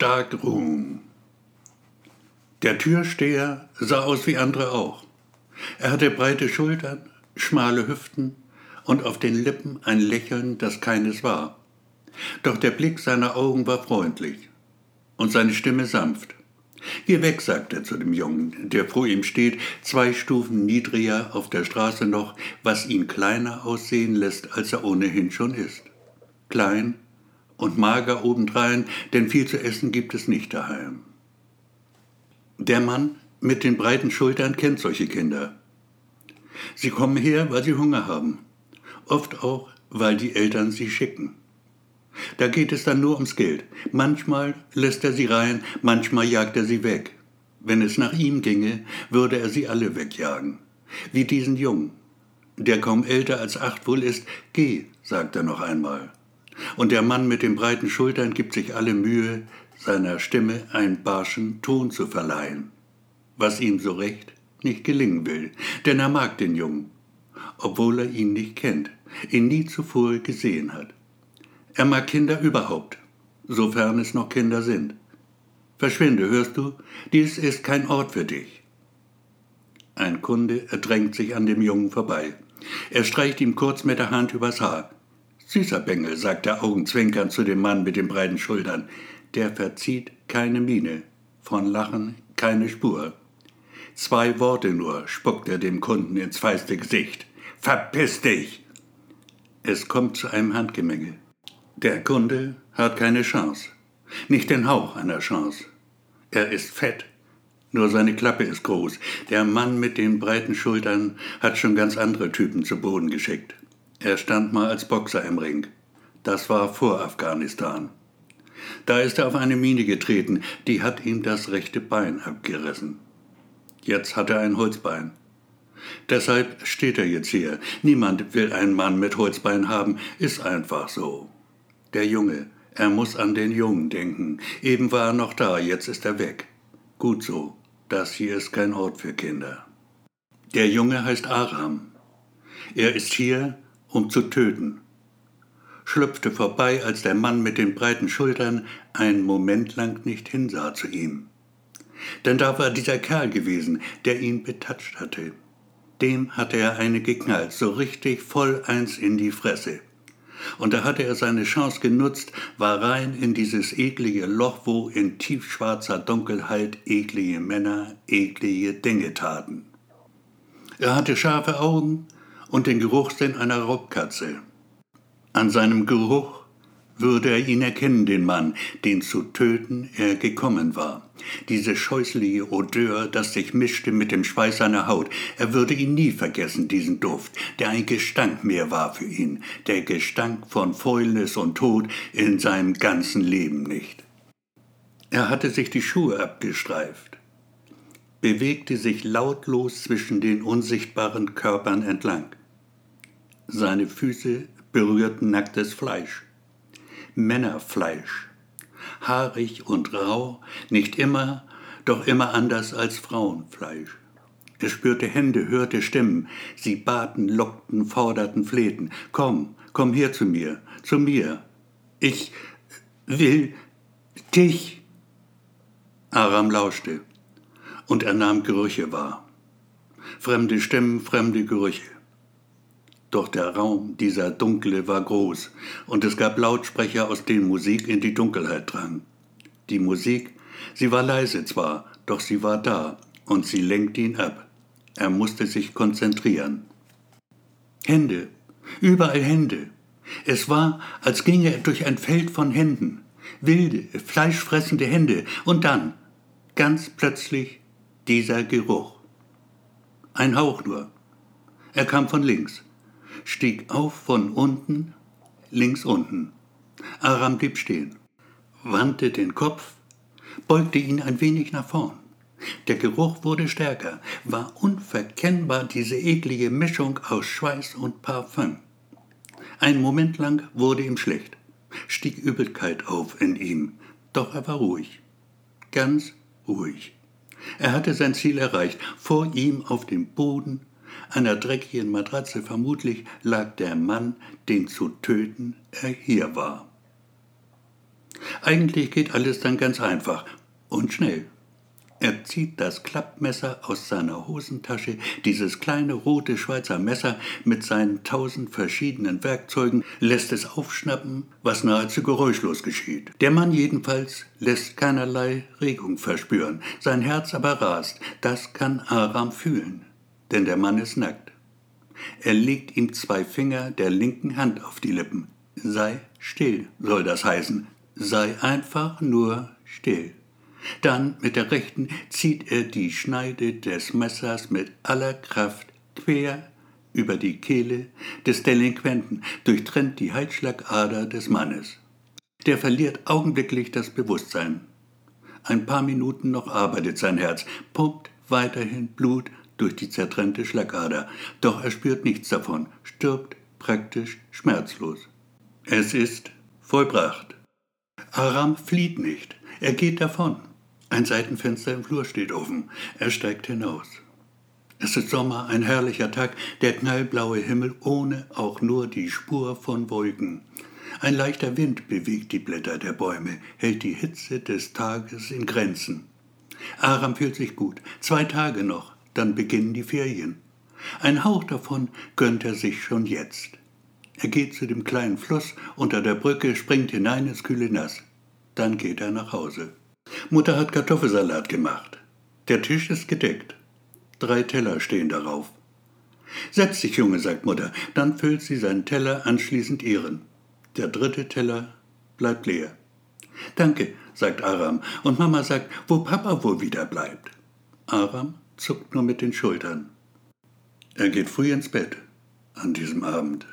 Darkroom. Der Türsteher sah aus wie andere auch. Er hatte breite Schultern, schmale Hüften und auf den Lippen ein Lächeln, das keines war. Doch der Blick seiner Augen war freundlich und seine Stimme sanft. Geh weg, sagt er zu dem Jungen, der vor ihm steht, zwei Stufen niedriger auf der Straße noch, was ihn kleiner aussehen lässt, als er ohnehin schon ist. Klein und mager obendrein, denn viel zu essen gibt es nicht daheim. Der Mann mit den breiten Schultern kennt solche Kinder. Sie kommen her, weil sie Hunger haben. Oft auch, weil die Eltern sie schicken. Da geht es dann nur ums Geld. Manchmal lässt er sie rein, manchmal jagt er sie weg. Wenn es nach ihm ginge, würde er sie alle wegjagen. Wie diesen Jungen, der kaum älter als acht wohl ist. Geh, sagt er noch einmal. Und der Mann mit den breiten Schultern gibt sich alle Mühe, seiner Stimme einen barschen Ton zu verleihen, was ihm so recht nicht gelingen will, denn er mag den Jungen, obwohl er ihn nicht kennt, ihn nie zuvor gesehen hat. Er mag Kinder überhaupt, sofern es noch Kinder sind. Verschwinde, hörst du, dies ist kein Ort für dich. Ein Kunde erdrängt sich an dem Jungen vorbei. Er streicht ihm kurz mit der Hand übers Haar. Süßer Bengel, sagt der Augenzwinkern zu dem Mann mit den breiten Schultern. Der verzieht keine Miene, von Lachen keine Spur. Zwei Worte nur spuckt er dem Kunden ins feiste Gesicht. Verpiss dich! Es kommt zu einem Handgemenge. Der Kunde hat keine Chance. Nicht den Hauch einer Chance. Er ist fett. Nur seine Klappe ist groß. Der Mann mit den breiten Schultern hat schon ganz andere Typen zu Boden geschickt. Er stand mal als Boxer im Ring. Das war vor Afghanistan. Da ist er auf eine Mine getreten, die hat ihm das rechte Bein abgerissen. Jetzt hat er ein Holzbein. Deshalb steht er jetzt hier. Niemand will einen Mann mit Holzbein haben, ist einfach so. Der Junge, er muss an den Jungen denken. Eben war er noch da, jetzt ist er weg. Gut so, das hier ist kein Ort für Kinder. Der Junge heißt Aram. Er ist hier, um zu töten. Schlüpfte vorbei, als der Mann mit den breiten Schultern einen Moment lang nicht hinsah zu ihm. Denn da war dieser Kerl gewesen, der ihn betatscht hatte. Dem hatte er eine geknallt, so richtig voll eins in die Fresse. Und da hatte er seine Chance genutzt, war rein in dieses eklige Loch, wo in tiefschwarzer Dunkelheit eklige Männer eklige Dinge taten. Er hatte scharfe Augen, und den Geruchssinn einer Raubkatze. An seinem Geruch würde er ihn erkennen, den Mann, den zu töten er gekommen war. Diese scheußliche Odeur, das sich mischte mit dem Schweiß seiner Haut. Er würde ihn nie vergessen, diesen Duft, der ein Gestank mehr war für ihn, der Gestank von Fäulnis und Tod in seinem ganzen Leben nicht. Er hatte sich die Schuhe abgestreift, bewegte sich lautlos zwischen den unsichtbaren Körpern entlang. Seine Füße berührten nacktes Fleisch. Männerfleisch. Haarig und rau, nicht immer, doch immer anders als Frauenfleisch. Er spürte Hände, hörte Stimmen. Sie baten, lockten, forderten, flehten. Komm, komm her zu mir, zu mir. Ich will dich. Aram lauschte und er nahm Gerüche wahr. Fremde Stimmen, fremde Gerüche. Doch der Raum, dieser dunkle, war groß, und es gab Lautsprecher, aus denen Musik in die Dunkelheit drang. Die Musik, sie war leise zwar, doch sie war da, und sie lenkte ihn ab. Er musste sich konzentrieren. Hände, überall Hände. Es war, als ginge er durch ein Feld von Händen, wilde, fleischfressende Hände, und dann, ganz plötzlich, dieser Geruch. Ein Hauch nur. Er kam von links stieg auf von unten, links unten. Aram blieb stehen, wandte den Kopf, beugte ihn ein wenig nach vorn. Der Geruch wurde stärker, war unverkennbar diese eklige Mischung aus Schweiß und Parfüm. Ein Moment lang wurde ihm schlecht, stieg Übelkeit auf in ihm, doch er war ruhig, ganz ruhig. Er hatte sein Ziel erreicht. Vor ihm auf dem Boden einer dreckigen Matratze vermutlich lag der Mann, den zu töten er hier war. Eigentlich geht alles dann ganz einfach und schnell. Er zieht das Klappmesser aus seiner Hosentasche, dieses kleine rote Schweizer Messer mit seinen tausend verschiedenen Werkzeugen, lässt es aufschnappen, was nahezu geräuschlos geschieht. Der Mann jedenfalls lässt keinerlei Regung verspüren, sein Herz aber rast, das kann Aram fühlen, denn der Mann ist nackt. Er legt ihm zwei Finger der linken Hand auf die Lippen. Sei still, soll das heißen. Sei einfach nur still. Dann mit der rechten zieht er die Schneide des Messers mit aller Kraft quer über die Kehle des Delinquenten, durchtrennt die Halsschlagader des Mannes. Der verliert augenblicklich das Bewusstsein. Ein paar Minuten noch arbeitet sein Herz, pumpt weiterhin Blut durch die zertrennte Schlagader, doch er spürt nichts davon, stirbt praktisch schmerzlos. Es ist vollbracht. Aram flieht nicht, er geht davon. Ein Seitenfenster im Flur steht offen. Er steigt hinaus. Es ist Sommer, ein herrlicher Tag, der knallblaue Himmel ohne auch nur die Spur von Wolken. Ein leichter Wind bewegt die Blätter der Bäume, hält die Hitze des Tages in Grenzen. Aram fühlt sich gut. Zwei Tage noch, dann beginnen die Ferien. Ein Hauch davon gönnt er sich schon jetzt. Er geht zu dem kleinen Fluss unter der Brücke, springt hinein ins kühle Nass. Dann geht er nach Hause. Mutter hat Kartoffelsalat gemacht. Der Tisch ist gedeckt. Drei Teller stehen darauf. Setz dich, Junge, sagt Mutter. Dann füllt sie seinen Teller, anschließend ihren. Der dritte Teller bleibt leer. Danke, sagt Aram, und Mama sagt, wo Papa wohl wieder bleibt. Aram zuckt nur mit den Schultern. Er geht früh ins Bett an diesem Abend.